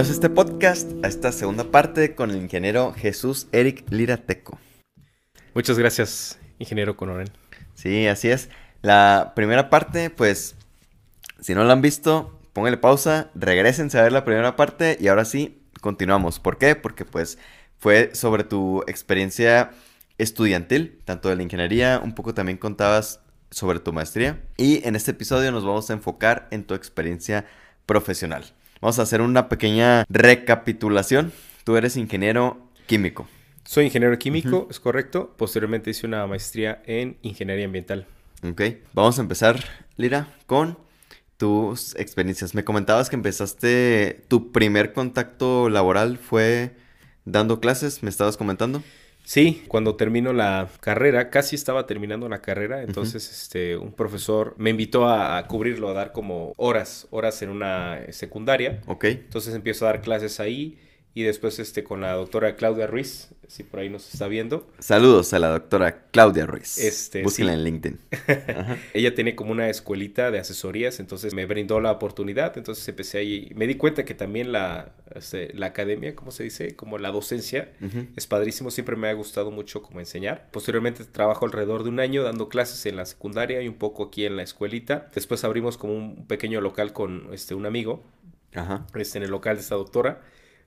Bienvenidos a este podcast, a esta segunda parte con el ingeniero Jesús Eric Lirateco. Muchas gracias, ingeniero Conoren. Sí, así es. La primera parte, pues, si no la han visto, pónganle pausa, regresense a ver la primera parte y ahora sí, continuamos. ¿Por qué? Porque pues fue sobre tu experiencia estudiantil, tanto de la ingeniería, un poco también contabas sobre tu maestría y en este episodio nos vamos a enfocar en tu experiencia profesional. Vamos a hacer una pequeña recapitulación. Tú eres ingeniero químico. Soy ingeniero químico, es correcto. Posteriormente hice una maestría en ingeniería ambiental. Ok, vamos a empezar, Lira, con tus experiencias. Me comentabas que empezaste, tu primer contacto laboral fue dando clases, me estabas comentando. Sí, cuando termino la carrera, casi estaba terminando la carrera, entonces este, un profesor me invitó a, cubrirlo, a dar como horas, horas en una secundaria. Ok. Entonces empiezo a dar clases ahí y después este, con la doctora Claudia Ruiz, si por ahí nos está viendo. Saludos a la doctora Claudia Ruiz. Este, Búsquenla en LinkedIn. Ella tiene como una escuelita de asesorías, entonces me brindó la oportunidad, entonces empecé ahí. Me di cuenta que también la, este, la academia, ¿cómo se dice? Como la docencia, es padrísimo, siempre me ha gustado mucho como enseñar. Posteriormente trabajo alrededor de un año dando clases en la secundaria y un poco aquí en la escuelita. Después abrimos como un pequeño local con este, un amigo, Ajá. este, en el local de esta doctora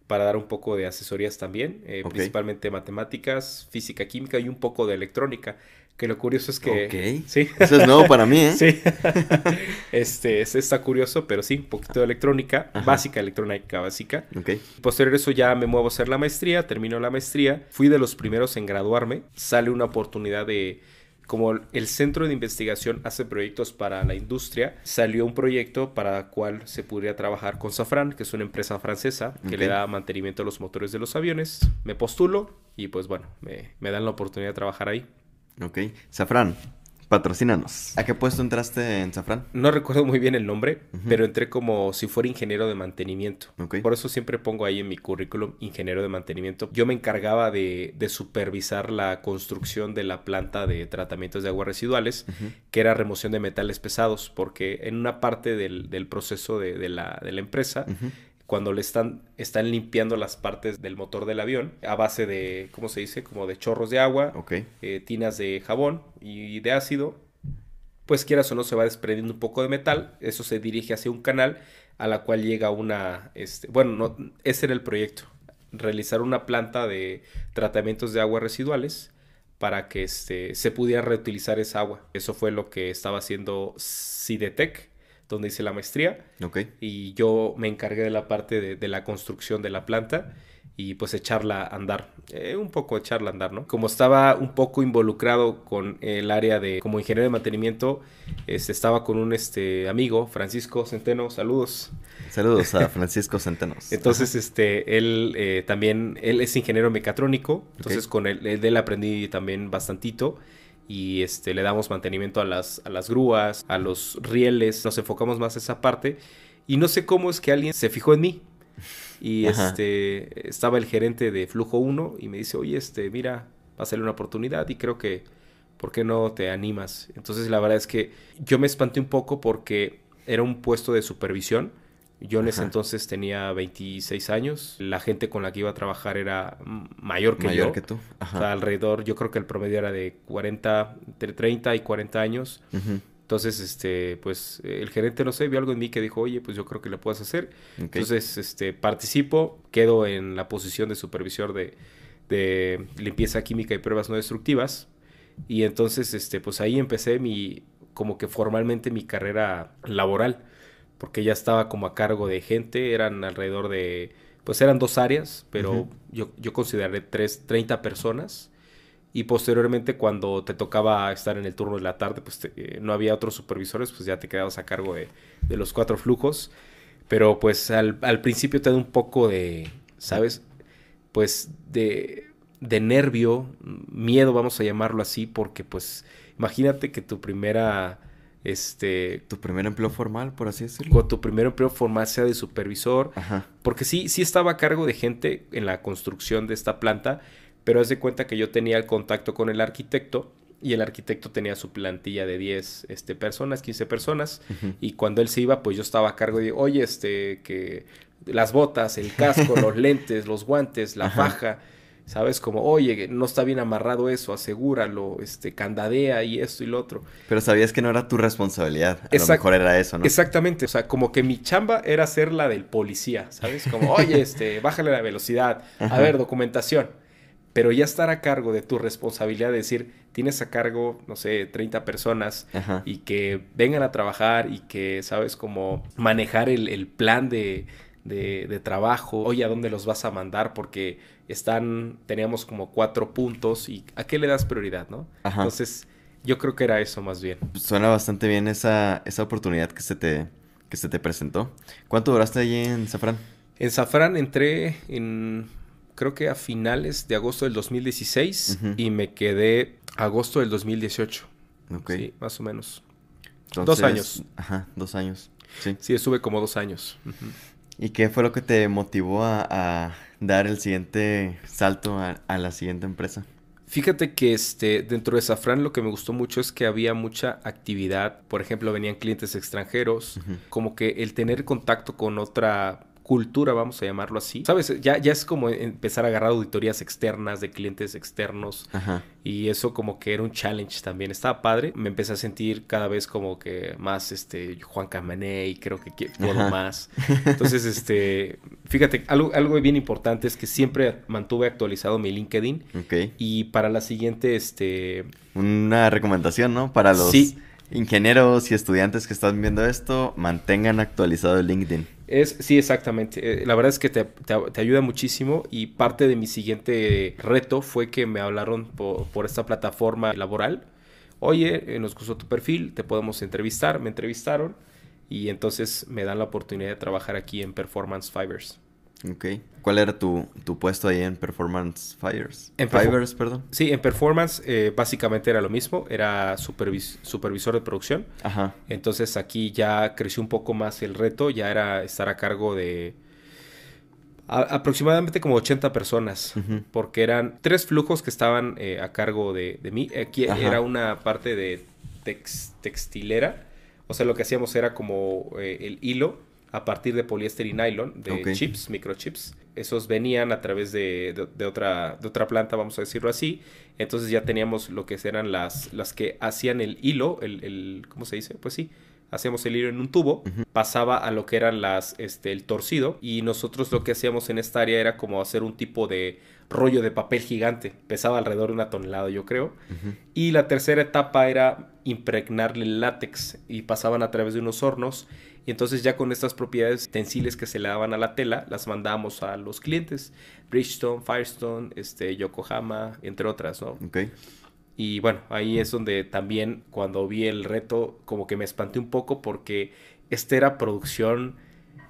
para dar un poco de asesorías también, eh, principalmente matemáticas, física, química y un poco de electrónica. Que lo curioso es que... Ok. Sí. Eso es nuevo para mí, ¿eh? Sí. este, está curioso, pero sí, un poquito de electrónica, básica, electrónica básica. Ok. Posterior a eso ya me muevo a hacer la maestría, termino la maestría, fui de los primeros en graduarme, sale una oportunidad de como el centro de investigación hace proyectos para la industria, salió un proyecto para el cual se podría trabajar con Safran, que es una empresa francesa que le da mantenimiento a los motores de los aviones. Me postulo y pues bueno, me, me dan la oportunidad de trabajar ahí. Ok. Safran, patrocínanos. ¿A qué puesto entraste en Safran? No recuerdo muy bien el nombre, pero entré como si fuera ingeniero de mantenimiento. Por eso siempre pongo ahí en mi currículum ingeniero de mantenimiento. Yo me encargaba de, de supervisar la construcción de la planta de tratamientos de aguas residuales, que era remoción de metales pesados, porque en una parte del, del proceso de, de, la, de la empresa, cuando le están, están limpiando las partes del motor del avión a base de, ¿cómo se dice? Como de chorros de agua, eh, tinas de jabón y de ácido, pues quieras o no se va desprendiendo un poco de metal, eso se dirige hacia un canal a la cual llega una, este, bueno, no, ese era el proyecto, realizar una planta de tratamientos de aguas residuales para que este, se pudiera reutilizar esa agua. Eso fue lo que estaba haciendo Cidetec, donde hice la maestría Ok. y yo me encargué de la parte de, de la construcción de la planta y pues echarla a andar, eh, un poco echarla a andar, ¿no? Como estaba un poco involucrado con el área de, como ingeniero de mantenimiento, este, estaba con un este, amigo, Francisco Centeno, saludos. Saludos a Francisco Centenos. Entonces, este, él eh, también, él es ingeniero mecatrónico, entonces con él aprendí también bastantito y este, le damos mantenimiento a las, a las grúas, a los rieles, nos enfocamos más en esa parte y no sé cómo es que alguien se fijó en mí y Ajá. este, estaba el gerente de Flujo 1 y me dice, oye, este, mira, va a salir una oportunidad y creo que, ¿por qué no te animas? Entonces la verdad es que yo me espanté un poco porque era un puesto de supervisión. Yo en ese entonces tenía 26 años. La gente con la que iba a trabajar era mayor que Mayor yo. que tú. O sea, Ajá. alrededor, yo creo que el promedio era de 40, entre 30 y 40 años. Entonces, este, pues, el gerente, no sé, vio algo en mí que dijo, oye, pues yo creo que le puedes hacer. Entonces, este, participo, quedo en la posición de supervisor de, de limpieza química y pruebas no destructivas. Y entonces, este, pues ahí empecé mi, como que formalmente mi carrera laboral, porque ya estaba como a cargo de gente, eran alrededor de, pues eran dos áreas, pero yo, yo consideré tres, 30 personas. Y posteriormente, cuando te tocaba estar en el turno de la tarde, pues te- eh, no había otros supervisores, pues ya te quedabas a cargo de, de los cuatro flujos. Pero pues al, al principio te da un poco de, ¿sabes? Pues de, de nervio, miedo, vamos a llamarlo así, porque pues imagínate que tu primera, este, Tu primer empleo formal, por así decirlo. con tu primer empleo formal sea de supervisor, Ajá. porque sí, sí estaba a cargo de gente en la construcción de esta planta, pero haz de cuenta que yo tenía el contacto con el arquitecto y el arquitecto tenía su plantilla de 10 este, personas, 15 personas, y cuando él se iba, pues yo estaba a cargo de, oye, este, que las botas, el casco, los lentes, los guantes, la faja. ¿Sabes? Como, oye, no está bien amarrado eso, asegúralo, este, candadea y esto y lo otro. Pero sabías que no era tu responsabilidad. A lo mejor era eso, ¿no? Exactamente. O sea, como que mi chamba era ser la del policía, ¿sabes? Como, oye, este, bájale la velocidad. A ver, documentación. Pero ya estar a cargo de tu responsabilidad de decir, tienes a cargo, no sé, 30 personas y que vengan a trabajar y que, ¿sabes? Como manejar el, plan de, de, trabajo, oye, ¿a dónde los vas a mandar? Porque están, teníamos como cuatro puntos y ¿a qué le das prioridad, no? Entonces, yo creo que era eso más bien. Suena bastante bien esa, esa oportunidad que se, te, que se te presentó. ¿Cuánto duraste allí en Safran? En Safran entré en, creo que a finales de agosto del 2016 y me quedé agosto del 2018. Ok. Sí, más o menos. dos años. Ajá, dos años. Sí. Sí, estuve como dos años. ¿Y qué fue lo que te motivó a, dar el siguiente salto a, la siguiente empresa? Fíjate que este, dentro de Safran lo que me gustó mucho es que había mucha actividad. Por ejemplo, venían clientes extranjeros. Como que el tener contacto con otra cultura, vamos a llamarlo así. Sabes, ya, ya es como empezar a agarrar auditorías externas de clientes externos. Y eso como que era un challenge también. Estaba padre. Me empecé a sentir cada vez como que más este Juan Camané y creo que puedo más. Entonces, este, fíjate, algo, algo bien importante es que siempre mantuve actualizado mi LinkedIn. Y para la siguiente, este... Una recomendación, ¿no? Para los... Ingenieros y estudiantes que están viendo esto, mantengan actualizado el LinkedIn. Es, sí, exactamente. Eh, la verdad es que te, ayuda muchísimo y parte de mi siguiente reto fue que me hablaron por, esta plataforma laboral. Oye, eh, nos gustó tu perfil, te podemos entrevistar. Me entrevistaron y entonces me dan la oportunidad de trabajar aquí en Performance Fibers. Ok. ¿Cuál era tu, puesto ahí en Performance Fires? En Fibers, perdón. Sí, en Performance eh, básicamente era lo mismo, era supervisor de producción. Ajá. Entonces aquí ya creció un poco más el reto, ya era estar a cargo de aproximadamente como 80 personas, porque eran tres flujos que estaban eh, a cargo de, mí. Aquí era una parte de textilera, o sea, lo que hacíamos era como eh, el hilo a partir de poliéster y nylon, de chips, microchips. Esos venían a través de, otra, de otra planta, vamos a decirlo así. Entonces ya teníamos lo que eran las, las que hacían el hilo, el, el ¿cómo se dice? Pues sí, hacíamos el hilo en un tubo, pasaba a lo que eran las, este, el torcido y nosotros lo que hacíamos en esta área era como hacer un tipo de rollo de papel gigante, pesaba alrededor de una tonelada yo creo, y la tercera etapa era impregnarle el látex y pasaban a través de unos hornos y entonces ya con estas propiedades tensiles que se le daban a la tela, las mandamos a los clientes. Bridgestone, Firestone, este, Yokohama, entre otras, ¿no? Ok. Y bueno, ahí es donde también cuando vi el reto como que me espanté un poco porque esta era producción...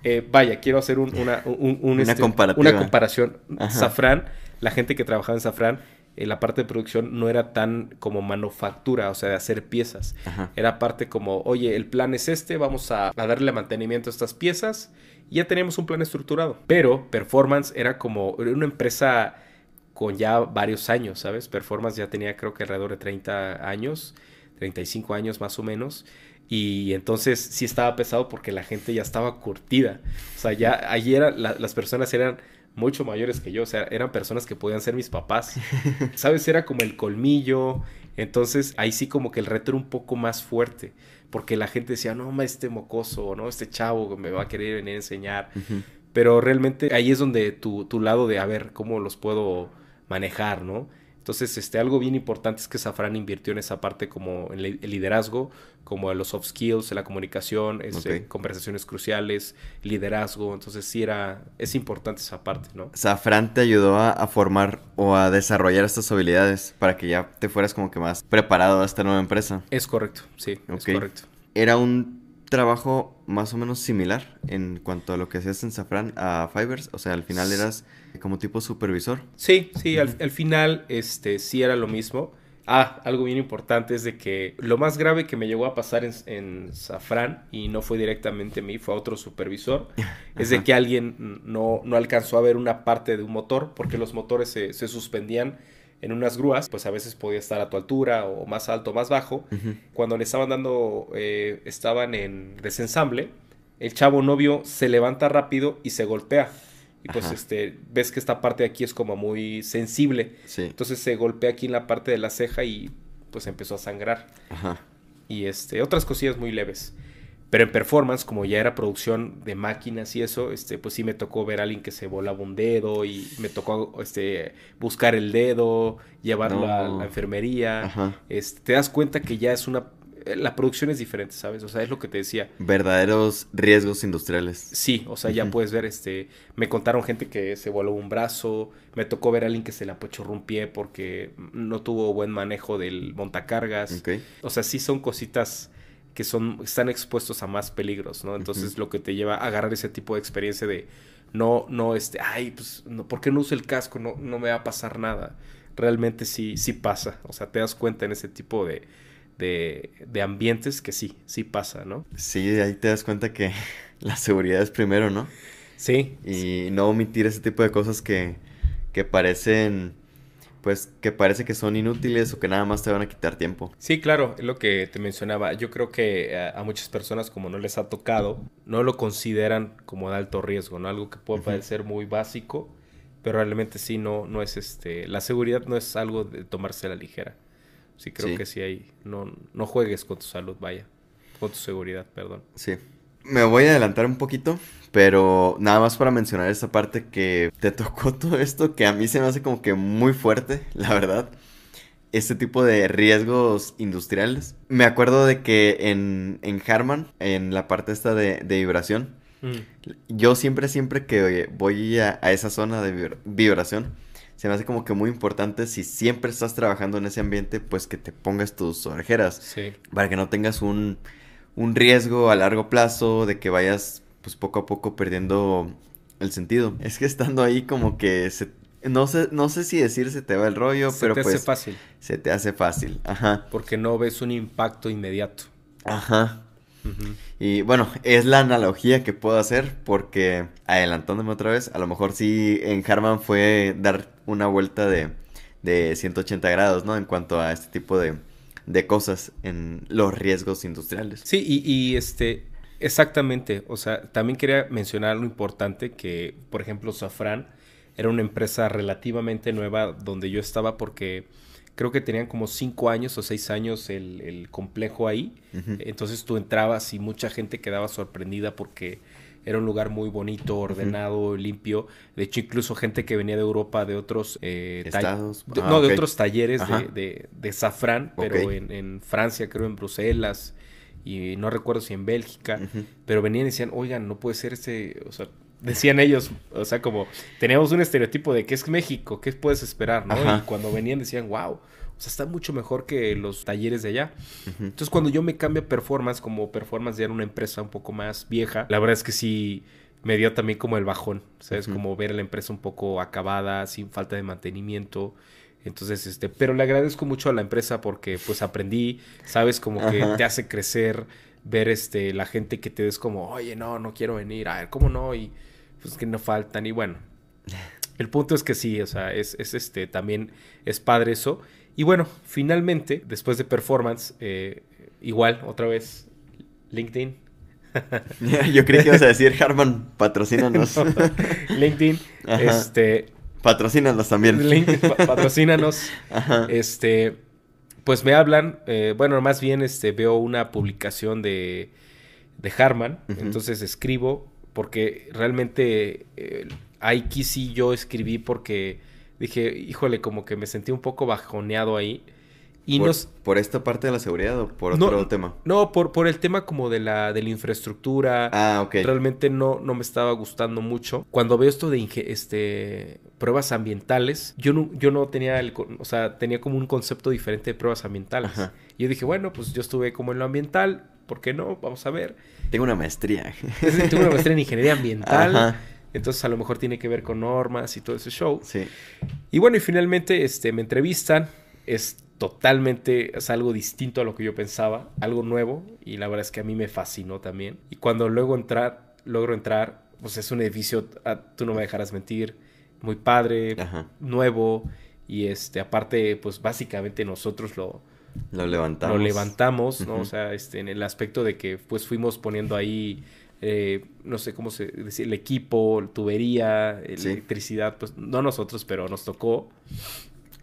Eh, vaya, quiero hacer una, una, este, una comparación. Safran, la gente que trabajaba en Safran, eh, la parte de producción no era tan como manufactura, o sea, de hacer piezas. Era parte como, oye, el plan es este, vamos a, darle mantenimiento a estas piezas y ya teníamos un plan estructurado. Pero Performance era como una empresa con ya varios años, ¿sabes? Performance ya tenía creo que alrededor de 30 años, 35 años más o menos. Y entonces sí estaba pesado porque la gente ya estaba curtida. O sea, ya allí las personas eran mucho mayores que yo, o sea, eran personas que podían ser mis papás. ¿Sabes? Era como el colmillo. Entonces ahí sí como que el reto era un poco más fuerte, porque la gente decía, no, este mocoso, no, este chavo me va a querer venir a enseñar. Pero realmente ahí es donde tu, tu lado de, a ver, ¿cómo los puedo manejar, no? Entonces, este, algo bien importante es que Safran invirtió en esa parte como en el liderazgo, como en los soft skills, en la comunicación, este, conversaciones cruciales, liderazgo. Entonces, sí era, es importante esa parte, ¿no? Safran te ayudó a, formar o a desarrollar estas habilidades para que ya te fueras como que más preparado a esta nueva empresa. Es correcto, sí, es correcto. Era un trabajo más o menos similar en cuanto a lo que hacías en Safran a Fibers? O sea, al final eras como tipo supervisor. Sí, sí, al, final este, sí era lo mismo. Ah, algo bien importante es de que lo más grave que me llegó a pasar en, en Safran, y no fue directamente a mí, fue a otro supervisor, es de que alguien no, no, alcanzó a ver una parte de un motor, porque los motores se, se suspendían en unas grúas, pues a veces podía estar a tu altura o más alto o más bajo. Cuando le estaban dando, eh, estaban en desensamble, el chavo novio se levanta rápido y se golpea. Y pues este, ves que esta parte de aquí es como muy sensible. Sí. Entonces se golpea aquí en la parte de la ceja y pues empezó a sangrar. Ajá. Y este, otras cosillas muy leves. Pero en performance, como ya era producción de máquinas y eso, este, pues sí me tocó ver a alguien que se volaba un dedo y me tocó este, buscar el dedo, llevarlo a la enfermería. Ajá. Este, te das cuenta que ya es una... eh, La producción es diferente, ¿sabes? O sea, es lo que te decía. Verdaderos riesgos industriales. Sí, o sea, ya puedes ver, este, me contaron gente que se voló un brazo, me tocó ver a alguien que se le apachurró un pie porque no tuvo buen manejo del montacargas. O sea, sí son cositas que son, están expuestos a más peligros, ¿no? Entonces lo que te lleva a agarrar ese tipo de experiencia de no, no, este, ay, pues, no, ¿por qué no uso el casco? No, no me va a pasar nada. Realmente sí, sí pasa. O sea, te das cuenta en ese tipo de, de, de ambientes que sí, sí pasa, ¿no? Sí, ahí te das cuenta que la seguridad es primero, ¿no? Sí. Y no omitir ese tipo de cosas que, que parecen, pues, que parece que son inútiles o que nada más te van a quitar tiempo. Sí, claro, es lo que te mencionaba. Yo creo que a, a muchas personas como no les ha tocado, no lo consideran como de alto riesgo, ¿no? Algo que puede parecer muy básico, pero realmente sí no, no es este. La seguridad no es algo de tomarse a la ligera. Sí, creo Sí. que sí hay. No, no juegues con tu salud, vaya. Con tu seguridad, perdón. Sí. Me voy a adelantar un poquito, pero nada más para mencionar esta parte que te tocó todo esto, que a mí se me hace como que muy fuerte, la verdad. Este tipo de riesgos industriales. Me acuerdo de que en, en Harman, en la parte esta de, de vibración, yo siempre, siempre que voy a, a esa zona de vibra- vibración, se me hace como que muy importante si siempre estás trabajando en ese ambiente, pues que te pongas tus orejeras Sí. para que no tengas un, un riesgo a largo plazo de que vayas pues poco a poco perdiendo el sentido. Es que estando ahí como que se, no sé, no sé si decir se te va el rollo, Se pero te pues hace fácil, se te hace fácil. Ajá. porque no ves un impacto inmediato. Ajá. Y bueno, es la analogía que puedo hacer porque adelantándome otra vez, a lo mejor sí en Harman fue dar una vuelta de, de 180 grados, ¿no? En cuanto a este tipo de, de cosas en los riesgos industriales. Sí, y, y, este, exactamente, o sea, también quería mencionar lo importante que, por ejemplo, Safran era una empresa relativamente nueva donde yo estaba porque creo que tenían como cinco años o seis años el, el complejo ahí, entonces tú entrabas y mucha gente quedaba sorprendida porque era un lugar muy bonito, ordenado, limpio. De hecho, incluso gente que venía de Europa, de otros... eh, ta- Estados. de- Ah, no, de otros talleres de, de, de Safran, pero en, en Francia, creo en Bruselas, y no recuerdo si en Bélgica, pero venían y decían, oigan, no puede ser este, o sea, decían ellos, o sea, como teníamos un estereotipo de que es México, ¿qué puedes esperar? ¿no? Ajá. Y cuando venían decían, wow, o sea, está mucho mejor que los talleres de allá. Entonces, cuando yo me cambio a performance, como performance ya era una empresa un poco más vieja, la verdad es que sí me dio también como el bajón, ¿sabes? Ujú. Como ver la empresa un poco acabada, sin falta de mantenimiento. Entonces, este, pero le agradezco mucho a la empresa porque pues aprendí, sabes, como que te hace crecer, ver este, la gente que te des como, oye, no, no quiero venir, a ver, ¿cómo no? Y pues que no faltan, y bueno. El punto es que sí, o sea, es, es este, también es padre eso. Y bueno, finalmente, después de performance, eh, igual, otra vez, LinkedIn. Yo creí que ibas a decir, Harman, patrocínanos. No, LinkedIn, Ajá. este, Patrocínanos también. LinkedIn, pa- patrocínanos. Ajá. Este, pues me hablan, eh, bueno, más bien este, veo una publicación de, de Harman, entonces escribo, porque realmente eh, ahí sí yo escribí porque dije, híjole, como que me sentí un poco bajoneado ahí. Y por, no, s- por esta parte de la seguridad o por No, otro tema? no por, por el tema como de la, de la infraestructura, Ah, ok. realmente no, no me estaba gustando mucho. Cuando veo esto de inge- este, pruebas ambientales, yo no, yo no tenía el, o sea, tenía como un concepto diferente de pruebas ambientales. Ajá. Y yo dije, bueno, pues yo estuve como en lo ambiental, ¿por qué no? Vamos a ver. Tengo una maestría. Tengo una maestría en ingeniería ambiental, Ajá. entonces a lo mejor tiene que ver con normas y todo ese show. Sí. Y bueno, y finalmente este, me entrevistan. Es totalmente, es algo distinto a lo que yo pensaba, algo nuevo. Y la verdad es que a mí me fascinó también. Y cuando luego entrar, logro entrar, pues es un edificio, ah, tú no me dejarás mentir, muy padre, Ajá. nuevo. Y este, aparte, pues básicamente nosotros lo, Lo levantamos. lo levantamos, ¿no? O sea, este, en el aspecto de que pues fuimos poniendo ahí eh, no sé cómo se dice, el equipo, tubería, electricidad, pues no nosotros, pero nos tocó.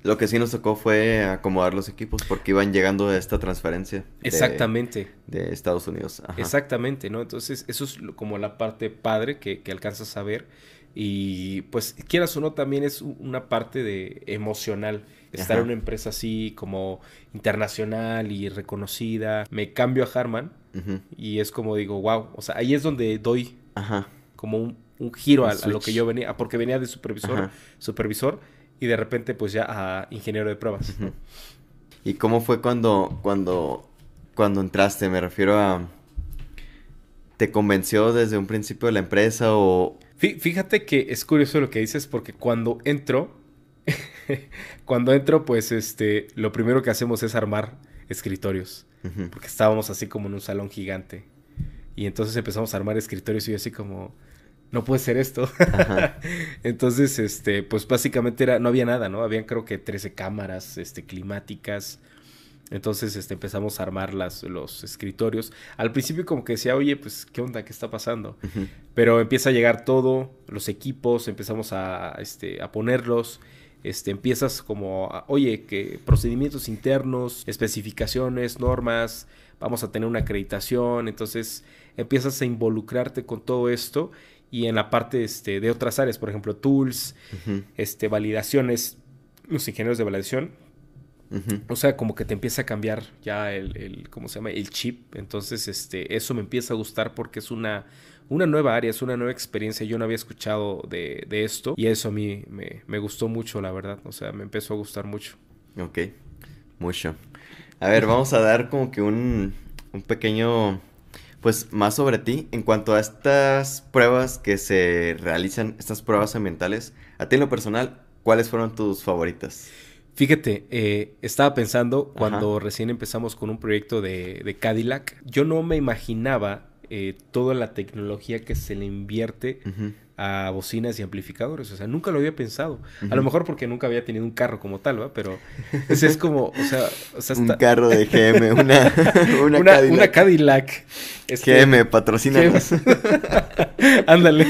Lo que sí nos tocó fue acomodar los equipos porque iban llegando de esta transferencia. Exactamente. De, Estados Unidos. Exactamente, ¿no? Entonces, eso es como la parte padre que, que alcanzas a ver. Y pues, quieras o no, también es una parte de emocional. Estar en una empresa así como internacional y reconocida. Me cambio a Harman y es como digo, wow. O sea, ahí es donde doy como un, giro a, lo que yo venía. Porque venía de supervisor, supervisor y de repente pues ya a ingeniero de pruebas. ¿Y cómo fue cuando, cuando, cuando entraste? Me refiero a... ¿Te convenció desde un principio de la empresa o...? Fíjate que es curioso lo que dices porque cuando entro, cuando entro pues este, lo primero que hacemos es armar escritorios. Porque estábamos así como en un salón gigante. Y entonces empezamos a armar escritorios y yo así como no puede ser esto. Entonces, este, pues básicamente era, no había nada, ¿no? Habían creo que 13 cámaras, este, climáticas. Entonces, este, empezamos a armar las, los escritorios. Al principio como que decía, oye, pues, ¿qué onda? ¿Qué está pasando? Pero empieza a llegar todo, los equipos, empezamos a, este, a ponerlos. Este, empiezas como, oye, que procedimientos internos, especificaciones, normas, vamos a tener una acreditación. Entonces, empiezas a involucrarte con todo esto y en la parte este, de otras áreas, por ejemplo, tools, este, validaciones, los ingenieros de validación. O sea, como que te empieza a cambiar ya el, el, ¿cómo se llama? El chip. Entonces, este, eso me empieza a gustar porque es una, una nueva área, es una nueva experiencia. Yo no había escuchado de, de esto y eso a mí me, me, gustó mucho, la verdad. O sea, me empezó a gustar mucho. Ok, mucho. A ver, vamos a dar como que un, un pequeño pues más sobre ti en cuanto a estas pruebas que se realizan, estas pruebas ambientales. A ti en lo personal, ¿cuáles fueron tus favoritas? Fíjate, eh, estaba pensando cuando recién empezamos con un proyecto de, de Cadillac, yo no me imaginaba eh, toda la tecnología que se le invierte a bocinas y amplificadores. O sea, nunca lo había pensado. A lo mejor porque nunca había tenido un carro como tal, ¿va? Pero ese es como, o sea... O sea Un carro de GM, una, una, una, Cadillac. Una Cadillac. Este, GM, patrocina. Ándale.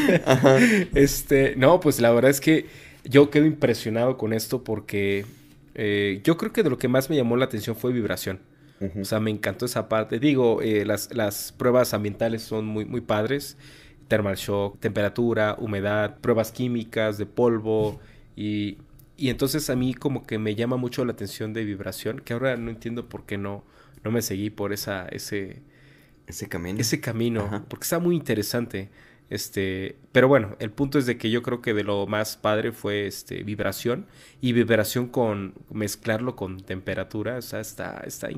Este, no, pues la verdad es que yo quedo impresionado con esto porque eh, yo creo que de lo que más me llamó la atención fue vibración. O sea, me encantó esa parte. Digo, eh, las, las, pruebas ambientales son muy, muy padres. Thermal shock, temperatura, humedad, pruebas químicas de polvo. Y, y, entonces a mí como que me llama mucho la atención de vibración, que ahora no entiendo por qué no, no me seguí por esa, ese, ese camino. Ese camino, porque está muy interesante. Este, pero bueno, el punto es de que yo creo que de lo más padre fue este vibración y vibración con mezclarlo con temperatura, o sea, está está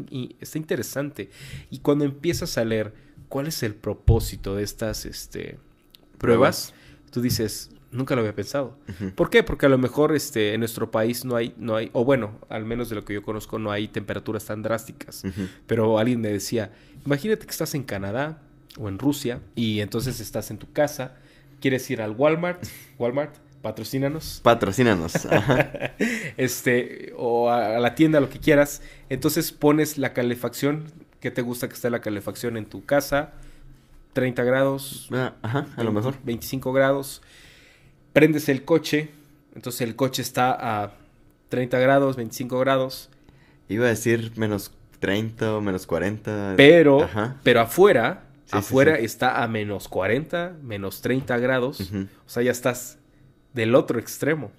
está interesante. Y cuando empiezas a leer cuál es el propósito de estas este pruebas, tú dices, nunca lo había pensado. ¿Por qué? Porque a lo mejor este en nuestro país no hay no hay o bueno, al menos de lo que yo conozco no hay temperaturas tan drásticas. Pero alguien me decía, imagínate que estás en Canadá o en Rusia y entonces estás en tu casa, quieres ir al Walmart, Walmart, patrocínanos. Patrocínanos. este, o a, la tienda, lo que quieras. Entonces pones la calefacción, que te gusta que esté la calefacción en tu casa? 30 grados. Ah, ajá, a lo mejor. 25 grados. Prendes el coche, entonces el coche está a 30 grados, 25 grados. Iba a decir menos 30 o menos 40. Pero, pero afuera Afuera está a menos 40, menos 30 grados. O sea, ya estás del otro extremo.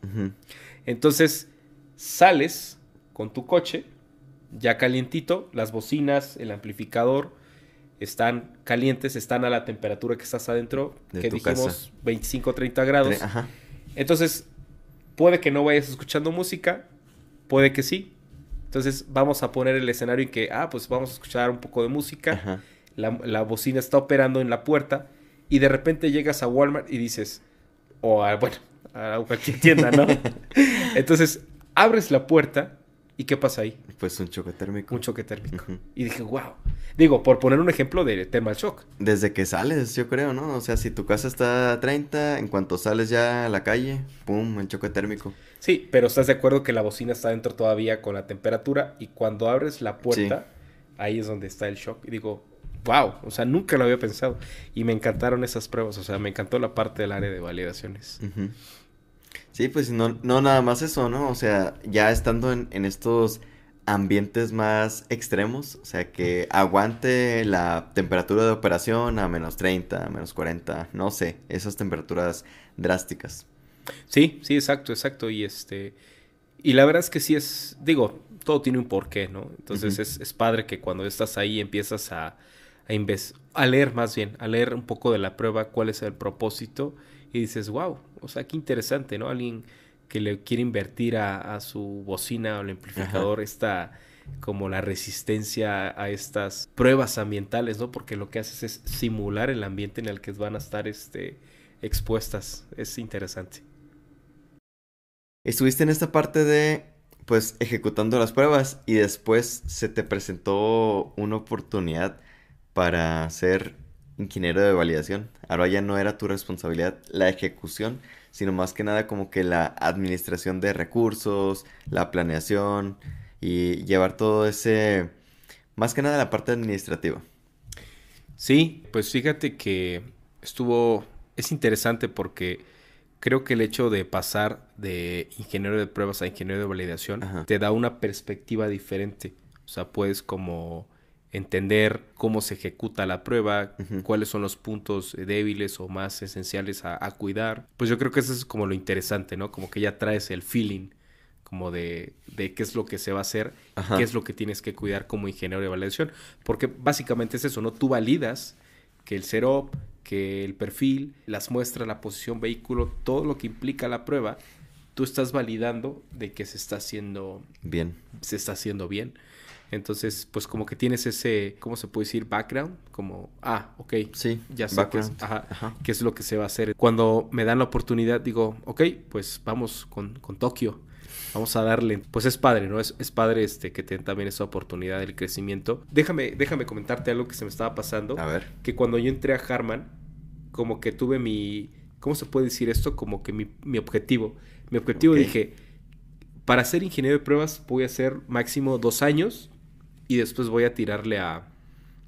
Entonces, sales con tu coche, ya calientito, las bocinas, el amplificador están calientes, están a la temperatura que estás adentro, que dijimos 25 30 grados. Entonces, puede que no vayas escuchando música, puede que sí. Entonces, vamos a poner el escenario en que, ah, pues vamos a escuchar un poco de música la, bocina está operando en la puerta y de repente llegas a Walmart y dices, o a, bueno, a cualquier tienda, ¿no? Entonces, abres la puerta y ¿qué pasa ahí? Pues un choque térmico. Un choque térmico. Y dije, wow. Digo, por poner un ejemplo de thermal shock. Desde que sales, yo creo, ¿no? O sea, si tu casa está a 30, en cuanto sales ya a la calle, ¡pum! El choque térmico. Sí, pero estás de acuerdo que la bocina está dentro todavía con la temperatura y cuando abres la puerta, ahí es donde está el shock. Y digo, wow, o sea, nunca lo había pensado. Y me encantaron esas pruebas, o sea, me encantó la parte del área de validaciones. Sí, pues no, no nada más eso, ¿no? O sea, ya estando en, en estos ambientes más extremos, o sea, que aguante la temperatura de operación a menos 30, menos 40, no sé, esas temperaturas drásticas. Sí, sí, exacto, exacto. Y este. Y la verdad es que sí es. Digo, todo tiene un porqué, ¿no? Entonces es, es, padre que cuando estás ahí empiezas a, a, a leer más bien, a leer un poco de la prueba, cuál es el propósito. Y dices, wow, o sea, qué interesante, ¿no? Alguien que le quiere invertir a, a su bocina o el amplificador esta como la resistencia a estas pruebas ambientales, ¿no? Porque lo que haces es simular el ambiente en el que van a estar este, expuestas. Es interesante. Estuviste en esta parte de, pues, ejecutando las pruebas y después se te presentó una oportunidad para ser ingeniero de validación. Ahora ya no era tu responsabilidad la ejecución, sino más que nada como que la administración de recursos, la planeación y llevar todo ese, más que nada la parte administrativa. Sí, pues fíjate que estuvo, es interesante porque creo que el hecho de pasar de ingeniero de pruebas a ingeniero de validación Ajá. te da una perspectiva diferente. O sea, puedes como entender cómo se ejecuta la prueba, uh -huh. cuáles son los puntos débiles o más esenciales a, a, cuidar. Pues yo creo que eso es como lo interesante, ¿no? Como que ya traes el feeling como de, de qué es lo que se va a hacer, Ajá. qué es lo que tienes que cuidar como ingeniero de validación. Porque básicamente es eso, ¿no? Tú validas que el setup, que el perfil, las muestras, la posición vehículo, todo lo que implica la prueba, tú estás validando de que se está haciendo bien. Se está haciendo bien. Entonces, pues como que tienes ese, ¿cómo se puede decir? Background, como, ah, ok, sí, ya sé qué es, ajá, ajá. qué es, lo que se va a hacer. Cuando me dan la oportunidad, digo, ok, pues vamos con, con Tokio, vamos a darle, pues es padre, ¿no? Es, es padre este, que te den también esa oportunidad del crecimiento. Déjame, déjame comentarte algo que se me estaba pasando. A ver. Que cuando yo entré a Harman, como que tuve mi, ¿cómo se puede decir esto? Como que mi, mi objetivo. Mi objetivo okay. dije, para ser ingeniero de pruebas voy a hacer máximo dos años y después voy a tirarle a...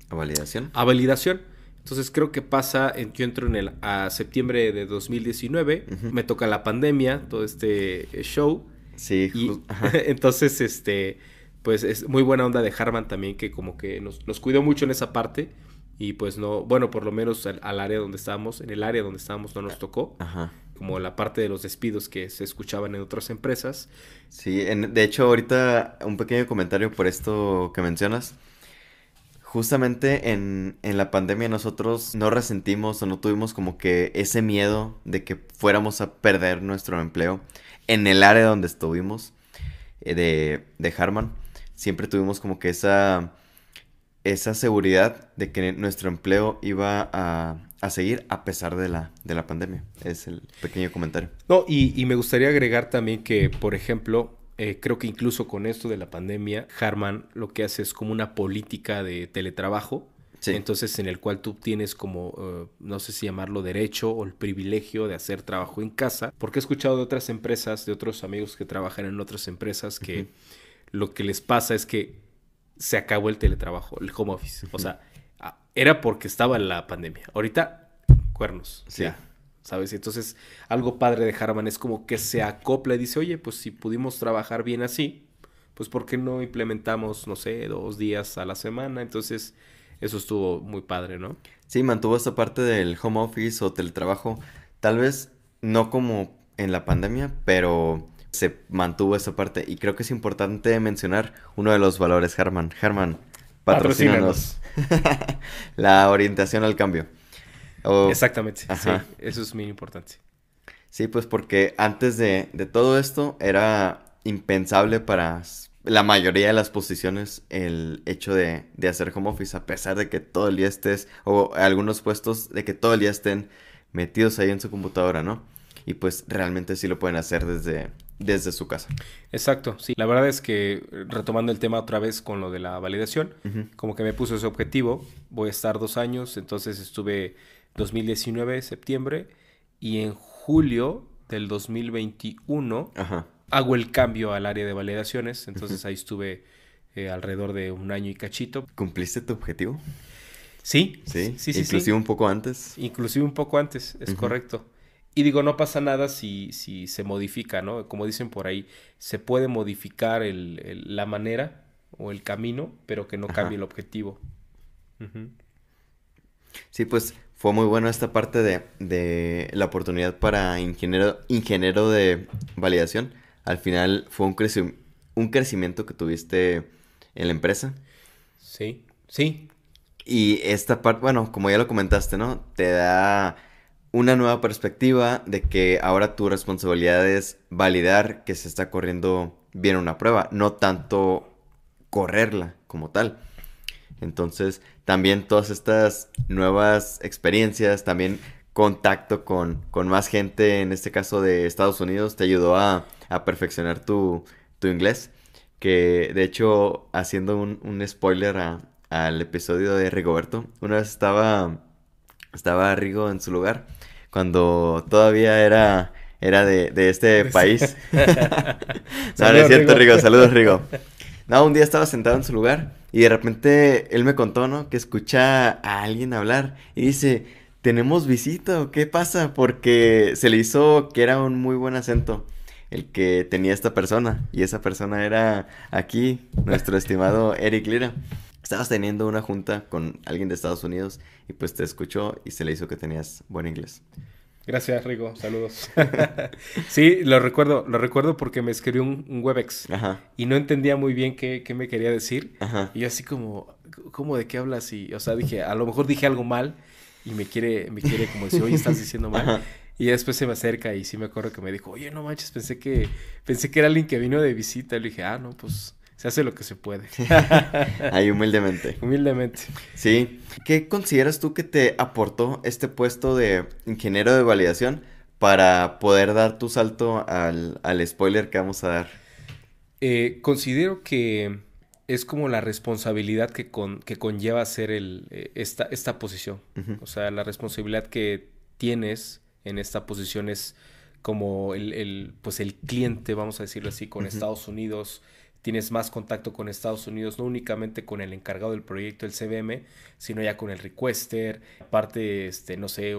¿A validación? A validación. Entonces creo que pasa, en, yo entro en el a septiembre de 2019, uh -huh. me toca la pandemia, todo este show. Sí, y, entonces este pues es muy buena onda de Harman también que como que nos, nos, cuidó mucho en esa parte y pues no, bueno, por lo menos al, al, área donde estábamos, en el área donde estábamos no nos tocó. Ajá. Como la parte de los despidos que se escuchaban en otras empresas. Sí, de hecho ahorita un pequeño comentario por esto que mencionas. Justamente en, en, la pandemia nosotros no resentimos o no tuvimos como que ese miedo de que fuéramos a perder nuestro empleo en el área donde estuvimos eh, de, de Harman. Siempre tuvimos como que esa, esa seguridad de que nuestro empleo iba a, a seguir a pesar de la, de la pandemia. Es el pequeño comentario. No, y, y me gustaría agregar también que, por ejemplo, eh, creo que incluso con esto de la pandemia, Harman lo que hace es como una política de teletrabajo. Sí. Entonces, en el cual tú tienes como, uh, no sé si llamarlo derecho o el privilegio de hacer trabajo en casa. Porque he escuchado de otras empresas, de otros amigos que trabajan en otras empresas, que uh -huh. lo que les pasa es que se acabó el teletrabajo, el home office. Uh -huh. O sea, era porque estaba la pandemia. Ahorita, cuernos. Sí. Ya ¿sabes? Entonces, algo padre de Harman es como que se acopla y dice, oye, pues si pudimos trabajar bien así, pues ¿por qué no implementamos, no sé, dos días a la semana? Entonces, eso estuvo muy padre, ¿no? Sí, mantuvo esta parte del home office o teletrabajo, tal vez no como en la pandemia, pero se mantuvo esa parte. Y creo que es importante mencionar uno de los valores, Harman. Harman, patrocínanos. la orientación al cambio. Exactamente, ajá. sí, eso es muy importante. Sí, pues porque antes de, de, todo esto era impensable para la mayoría de las posiciones el hecho de, de, hacer home office, a pesar de que todo el día estés, o algunos puestos de que todo el día estén metidos ahí en su computadora, ¿no? Y pues realmente sí lo pueden hacer desde, desde su casa. Exacto, sí. La verdad es que retomando el tema otra vez con lo de la validación, uh -huh. como que me puso ese objetivo, voy a estar dos años, entonces estuve 2019, septiembre, y en julio del 2021 Ajá. hago el cambio al área de validaciones, entonces uh -huh. ahí estuve eh, alrededor de un año y cachito. ¿Cumpliste tu objetivo? Sí, sí, sí, sí. Inclusive un poco antes. Inclusive un poco antes, es correcto. Y digo, no pasa nada si, si se modifica, ¿no? Como dicen por ahí, se puede modificar el, la manera o el camino, pero que no cambie el objetivo. Sí, pues fue muy bueno esta parte de, de, la oportunidad para ingeniero, ingeniero de validación. Al final fue un, un crecimiento que tuviste en la empresa. Sí, sí. Y esta parte, bueno, como ya lo comentaste, ¿no? Te da una nueva perspectiva de que ahora tu responsabilidad es validar que se está corriendo bien una prueba, no tanto correrla como tal. Entonces, también todas estas nuevas experiencias, también contacto con, con más gente, en este caso de Estados Unidos, te ayudó a, a perfeccionar tu, tu, inglés. Que de hecho, haciendo un, un spoiler al episodio de Rigoberto, una vez estaba, estaba Rigo en su lugar cuando todavía era, era de, este país. no, no es cierto, Rigo. Saludos, Rigo. No, un día estaba sentado en su lugar y de repente él me contó, ¿no? Que escucha a alguien hablar y dice, ¿tenemos visita o qué pasa? Porque se le hizo que era un muy buen acento el que tenía esta persona y esa persona era aquí, nuestro estimado Eric Lira. Estabas teniendo una junta con alguien de Estados Unidos y pues te escuchó y se le hizo que tenías buen inglés. Gracias, Rigo. Saludos. sí, lo recuerdo, lo recuerdo porque me escribió un, Webex y no entendía muy bien qué, me quería decir. Y yo así como, ¿cómo de qué hablas? Y, o sea, dije, a lo mejor dije algo mal y me quiere, me quiere como decir, oye, estás diciendo mal. Y después se me acerca y sí me acuerdo que me dijo, oye, no manches, pensé que, pensé que era alguien que vino de visita. Y le dije, ah, no, pues se hace lo que se puede. Ahí humildemente. Humildemente. Sí. ¿Qué consideras tú que te aportó este puesto de ingeniero de validación para poder dar tu salto al, spoiler que vamos a dar? Eh, considero que es como la responsabilidad que, con, que conlleva hacer el, eh, esta, esta posición. O sea, la responsabilidad que tienes en esta posición es como el, pues el cliente, vamos a decirlo así, con Estados Unidos, tienes más contacto con Estados Unidos, no únicamente con el encargado del proyecto, el CBM, sino ya con el requester, aparte, este, no sé,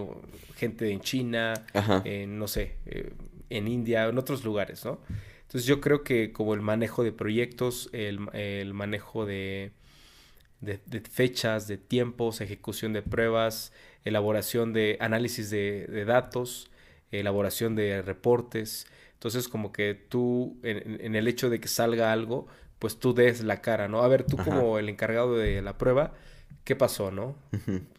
gente en China, en, no sé, eh, en India, en otros lugares, ¿no? Entonces yo creo que como el manejo de proyectos, el, manejo de, de, fechas, de tiempos, ejecución de pruebas, elaboración de análisis de, de datos, elaboración de reportes, entonces, como que tú, en, el hecho de que salga algo, pues tú des la cara, ¿no? A ver, tú como el encargado de la prueba, ¿qué pasó, no?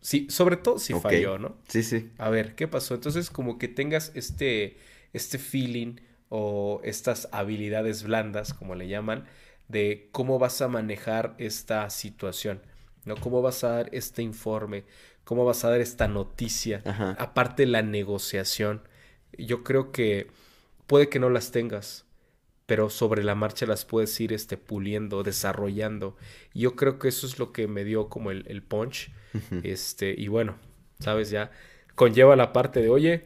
Sí, sobre todo si falló, ¿no? Sí, sí. A ver, ¿qué pasó? Entonces, como que tengas este, este feeling o estas habilidades blandas, como le llaman, de cómo vas a manejar esta situación, ¿no? Cómo vas a dar este informe, cómo vas a dar esta noticia, aparte la negociación. Yo creo que puede que no las tengas, pero sobre la marcha las puedes ir este, puliendo, desarrollando. Y yo creo que eso es lo que me dio como el, punch. este, y bueno, sabes, ya conlleva la parte de, oye,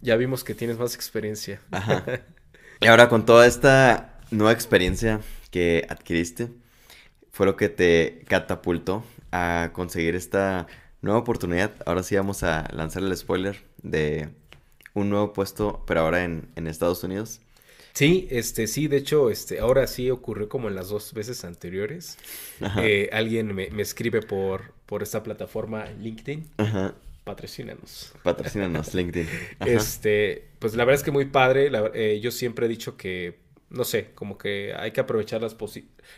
ya vimos que tienes más experiencia. y ahora con toda esta nueva experiencia que adquiriste, fue lo que te catapultó a conseguir esta nueva oportunidad. Ahora sí vamos a lanzar el spoiler de un nuevo puesto, pero ahora en, Estados Unidos. Sí, este, sí, de hecho, este, ahora sí ocurrió como en las dos veces anteriores. Eh, alguien me, escribe por, por esta plataforma LinkedIn. Ajá. Patrocínanos. Patrocínanos, LinkedIn. Este, pues la verdad es que muy padre. Eh, yo siempre he dicho que, no sé, como que hay que aprovechar las,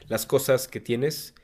las cosas que tienes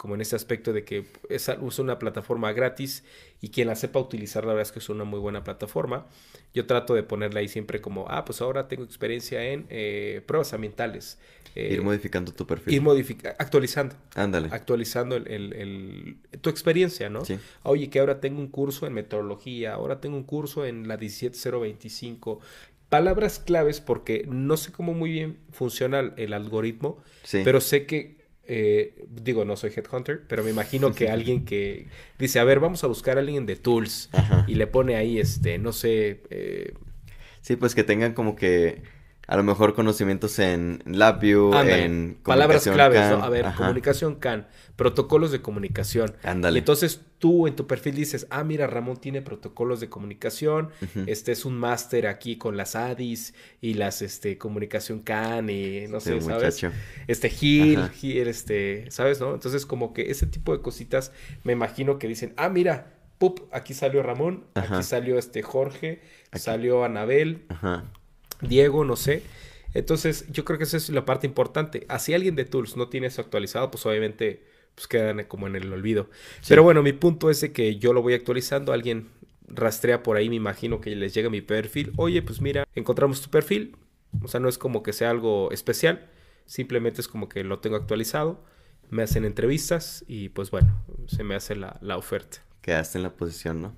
como en ese aspecto de que es, una plataforma gratis y quien la sepa utilizar, la verdad es que es una muy buena plataforma. Yo trato de ponerla ahí siempre como, ah, pues ahora tengo experiencia en eh, pruebas ambientales. ir eh, modificando tu perfil. Ir actualizando. Ándale. Actualizando el, tu experiencia, ¿no? Sí. Oye, que ahora tengo un curso en meteorología, ahora tengo un curso en la 17025 palabras claves porque no sé cómo muy bien funciona el algoritmo, pero sé que eh, digo, no soy headhunter, pero me imagino que alguien que dice, a ver, vamos a buscar a alguien de tools y le pone ahí, este, no sé. Eh, sí, pues que tengan como que a lo mejor conocimientos en LabVIEW, Ándale, en Palabras claves, CAN. ¿no? A ver, Ajá. comunicación CAN, protocolos de comunicación. Ándale. Entonces tú en tu perfil dices, ah, mira, Ramón tiene protocolos de comunicación, este es un máster aquí con las ADIs y las, este, comunicación CAN y no sé, ¿sabes? Este Gil. Gil, este, ¿sabes, no? Entonces como que ese tipo de cositas me imagino que dicen, ah, mira, pup, aquí salió Ramón, Ajá. aquí salió este Jorge, Aquí. salió Anabel, Ajá. Diego, no sé. Entonces, yo creo que esa es la parte importante. Así alguien de Tools no tiene eso actualizado, pues obviamente pues quedan como en el olvido. Sí. Pero bueno, mi punto es de que yo lo voy actualizando, alguien rastrea por ahí, me imagino que les llega mi perfil. Oye, pues mira, encontramos tu perfil. O sea, no es como que sea algo especial, simplemente es como que lo tengo actualizado, me hacen entrevistas y pues bueno, se me hace la, la oferta. Quedaste en la posición, ¿no?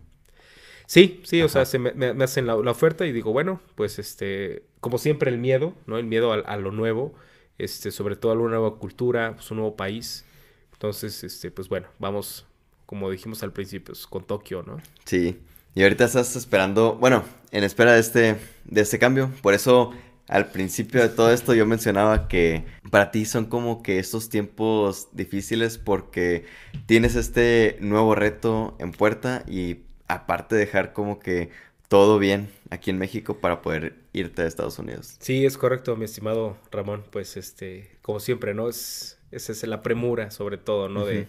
Sí, sí, o sea, se me, me- me hacen la, la oferta y digo, bueno, pues este, como siempre el miedo, ¿no? El miedo a, a lo nuevo, este, sobre todo a una nueva cultura, pues un nuevo país. Entonces, este, pues bueno, vamos, como dijimos al principio, pues, con Tokio, ¿no? Sí. Y ahorita estás esperando, bueno, en espera de este, de este cambio. Por eso, al principio de todo esto, yo mencionaba que para ti son como que estos tiempos difíciles porque tienes este nuevo reto en puerta y aparte dejar como que todo bien aquí en México para poder irte a Estados Unidos. Sí, es correcto, mi estimado Ramón, pues este, como siempre, ¿no? Es, esa es la premura, sobre todo, ¿no? De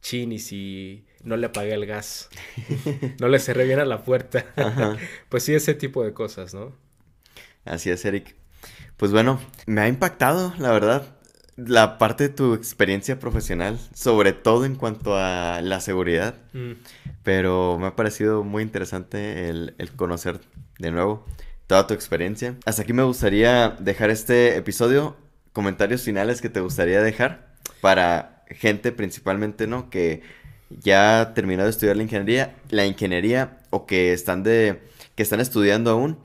chin y si no le apagué el gas, no le cerré bien a la puerta. Ajá. Pues sí, ese tipo de cosas, ¿no? Así es, Eric. Pues bueno, me ha impactado, la verdad, la parte de tu experiencia profesional, sobre todo en cuanto a la seguridad, Mm. pero me ha parecido muy interesante el, el conocer de nuevo toda tu experiencia. Hasta aquí me gustaría dejar este episodio, comentarios finales que te gustaría dejar para gente principalmente, ¿no? Que ya ha terminado de estudiar la ingeniería, la ingeniería o que están de, que están estudiando aún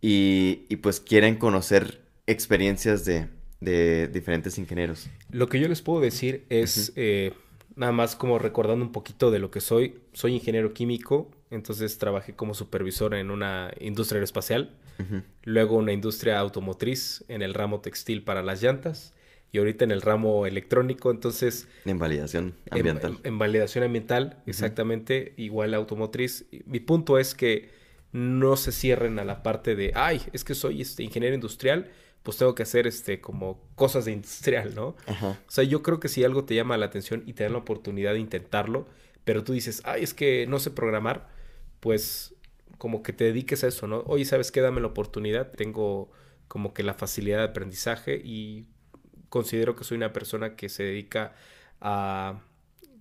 y, y pues quieren conocer experiencias de, de diferentes ingenieros. Lo que yo les puedo decir es, eh, nada más como recordando un poquito de lo que soy, soy ingeniero químico, entonces trabajé como supervisor en una industria aeroespacial, Ujú. luego una industria automotriz en el ramo textil para las llantas y ahorita en el ramo electrónico, entonces En validación en- ambiental. En, en validación ambiental, exactamente, igual automotriz. Mi punto es que no se cierren a la parte de, ay, es que soy este ingeniero industrial, pues tengo que hacer este como cosas de industrial, ¿no? Ajá. O sea, yo creo que si algo te llama la atención y te dan la oportunidad de intentarlo, pero tú dices, ay, es que no sé programar, pues como que te dediques a eso, ¿no? Oye, ¿sabes qué? Dame la oportunidad, tengo como que la facilidad de aprendizaje y considero que soy una persona que se dedica a,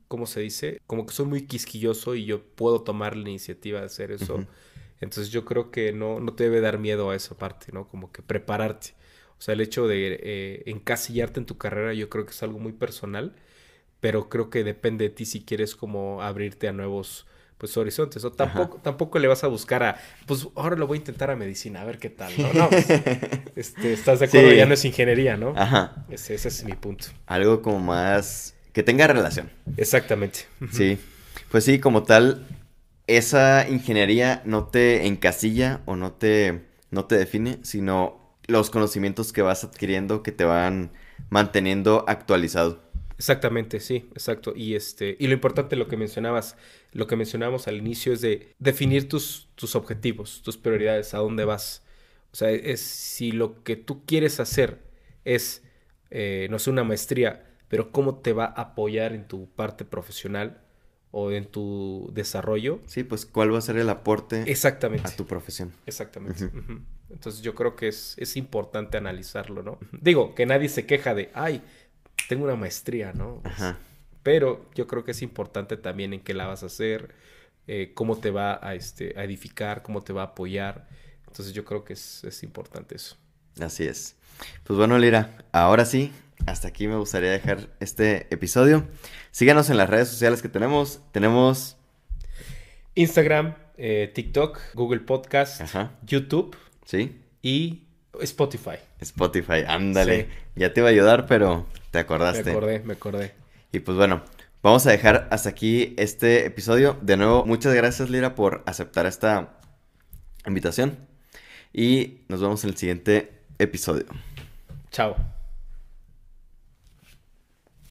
¿cómo se dice? Como que soy muy quisquilloso y yo puedo tomar la iniciativa de hacer eso. Entonces yo creo que no, no te debe dar miedo a esa parte, ¿no? Como que prepararte. O sea, el hecho de eh, encasillarte en tu carrera yo creo que es algo muy personal, pero creo que depende de ti si quieres como abrirte a nuevos pues horizontes. O tampoco, tampoco le vas a buscar a, pues ahora lo voy a intentar a medicina, a ver qué tal. No, no pues, este, estás de acuerdo, Sí. ya no es ingeniería, ¿no? Ajá. Ese, ese es mi punto. Algo como más que tenga relación. Exactamente. Sí. Pues sí, como tal, esa ingeniería no te encasilla o no te, no te define, sino los conocimientos que vas adquiriendo que te van manteniendo actualizado. Exactamente, sí, exacto. Y este, y lo importante, lo que mencionabas, lo que mencionábamos al inicio es de definir tus, tus objetivos, tus prioridades, a dónde vas. O sea, es si lo que tú quieres hacer es, eh, no sé, una maestría, pero cómo te va a apoyar en tu parte profesional o en tu desarrollo. Sí, pues cuál va a ser el aporte Exactamente. a tu profesión. Exactamente. Entonces yo creo que es, es importante analizarlo, ¿no? Digo, que nadie se queja de, ay, tengo una maestría, ¿no? Pues, Ajá. Pero yo creo que es importante también en qué la vas a hacer, eh, cómo te va a, este, a edificar, cómo te va a apoyar. Entonces yo creo que es, es importante eso. Así es. Pues bueno, Lira, ahora sí, hasta aquí me gustaría dejar este episodio. Síganos en las redes sociales que tenemos. Tenemos. Instagram, eh, TikTok, Google Podcast, Ajá. YouTube Sí. y Spotify. Spotify, ándale. Sí. Ya te iba a ayudar, pero te Me acordaste. acordé, me acordé. Y pues bueno, vamos a dejar hasta aquí este episodio. De nuevo, muchas gracias, Lira, por aceptar esta invitación. Y nos vemos en el siguiente episodio. Chao.